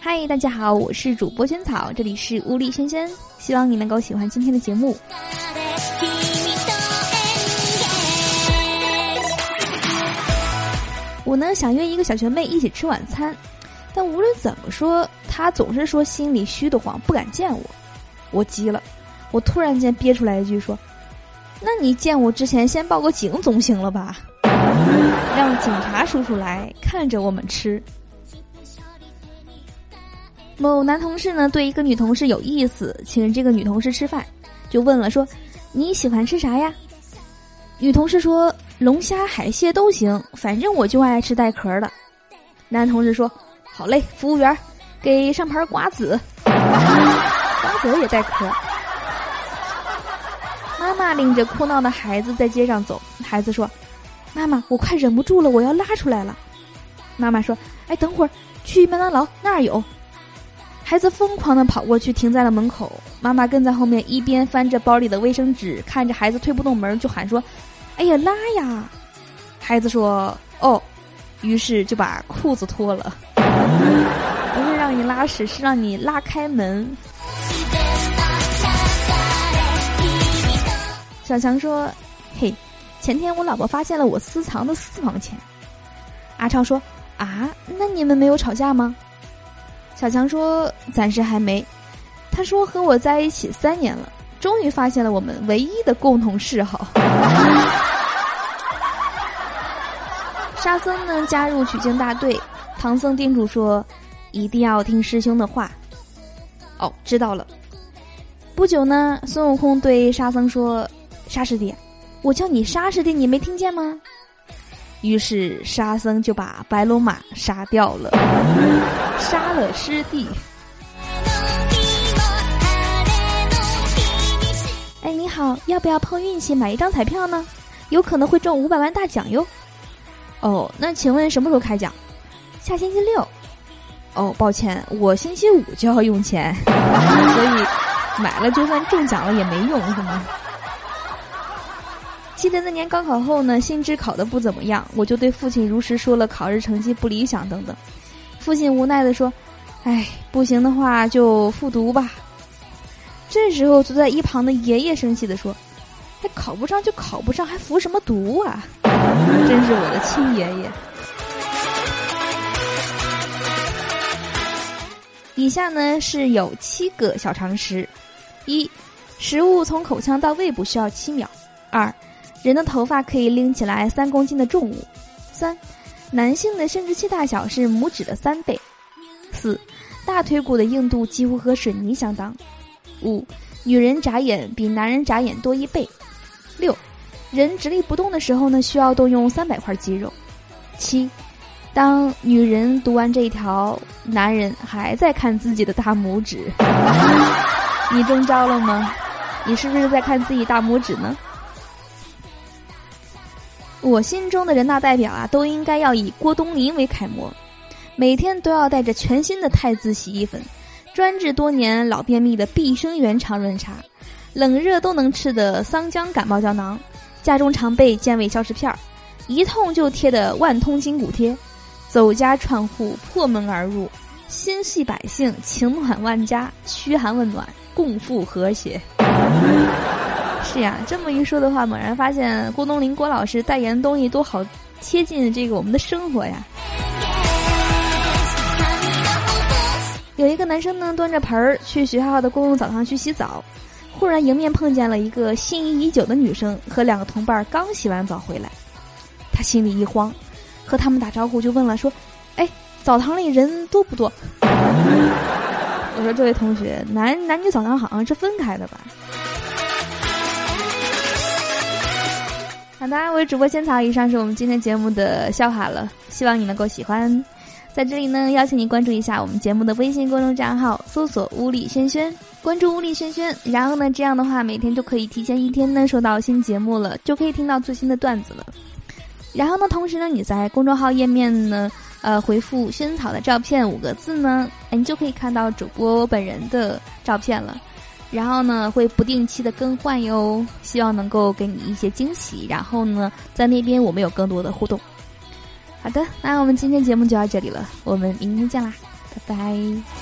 嗨，大家好，我是主播萱草，这里是屋里轩轩，希望你能够喜欢今天的节目。我呢想约一个小学妹一起吃晚餐，但无论怎么说，她总是说心里虚得慌，不敢见我。我急了，我突然间憋出来一句说：“那你见我之前先报个警总行了吧？让警察叔叔来看着我们吃。”某男同事呢对一个女同事有意思，请这个女同事吃饭，就问了说：“你喜欢吃啥呀？”女同事说：“龙虾、海蟹都行，反正我就爱吃带壳的。”男同事说：“好嘞，服务员，给上盘瓜子，瓜子也带壳。”妈妈领着哭闹的孩子在街上走，孩子说：“妈妈，我快忍不住了，我要拉出来了。”妈妈说：“哎，等会儿去麦当劳那儿有。”孩子疯狂的跑过去，停在了门口。妈妈跟在后面，一边翻着包里的卫生纸，看着孩子推不动门，就喊说：“哎呀，拉呀！”孩子说：“哦。”于是就把裤子脱了。不是让你拉屎，是让你拉开门。小强说：“嘿，前天我老婆发现了我私藏的私房钱。”阿超说：“啊，那你们没有吵架吗？”小强说：“暂时还没。”他说：“和我在一起三年了，终于发现了我们唯一的共同嗜好。”沙僧呢加入取经大队，唐僧叮嘱说：“一定要听师兄的话。”哦，知道了。不久呢，孙悟空对沙僧说：“沙师弟，我叫你杀师弟，你没听见吗？”于是沙僧就把白龙马杀掉了，杀了师弟。哎，你好，要不要碰运气买一张彩票呢？有可能会中五百万大奖哟。哦，那请问什么时候开奖？下星期六。哦，抱歉，我星期五就要用钱，所以买了就算中奖了也没用，是吗？记得那年高考后呢，新知考的不怎么样，我就对父亲如实说了考试成绩不理想等等。父亲无奈的说：“哎，不行的话就复读吧。”这时候坐在一旁的爷爷生气的说：“还考不上就考不上，还服什么读啊？真是我的亲爷爷。”以下呢是有七个小常识：一，食物从口腔到胃部需要七秒；二。人的头发可以拎起来三公斤的重物，三，男性的生殖器大小是拇指的三倍，四，大腿骨的硬度几乎和水泥相当，五，女人眨眼比男人眨眼多一倍，六，人直立不动的时候呢需要动用三百块肌肉，七，当女人读完这一条，男人还在看自己的大拇指，你中招了吗？你是不是在看自己大拇指呢？我心中的人大代表啊，都应该要以郭冬临为楷模，每天都要带着全新的汰渍洗衣粉，专治多年老便秘的碧生源肠润茶，冷热都能吃的桑姜感冒胶囊，家中常备健胃消食片儿，一痛就贴的万通筋骨贴，走家串户破门而入，心系百姓情暖万家，嘘寒问暖共赴和谐。是呀，这么一说的话，猛然发现郭冬临郭老师代言的东西都好贴近这个我们的生活呀。有一个男生呢，端着盆儿去学校的公共澡堂去洗澡，忽然迎面碰见了一个心仪已久的女生和两个同伴刚洗完澡回来，他心里一慌，和他们打招呼就问了说：“哎，澡堂里人多不多？”我说：“这位同学，男男女澡堂好像是分开的吧？”好的，我是主播仙草，以上是我们今天节目的笑话了，希望你能够喜欢。在这里呢，邀请你关注一下我们节目的微信公众账号，搜索“屋里轩轩”，关注“屋里轩轩”，然后呢，这样的话每天就可以提前一天呢收到新节目了，就可以听到最新的段子了。然后呢，同时呢，你在公众号页面呢，呃，回复“萱草的照片”五个字呢，你就可以看到主播本人的照片了。然后呢会不定期的更换哟，希望能够给你一些惊喜。然后呢，在那边我们有更多的互动。好的，那我们今天节目就到这里了，我们明天见啦，拜拜。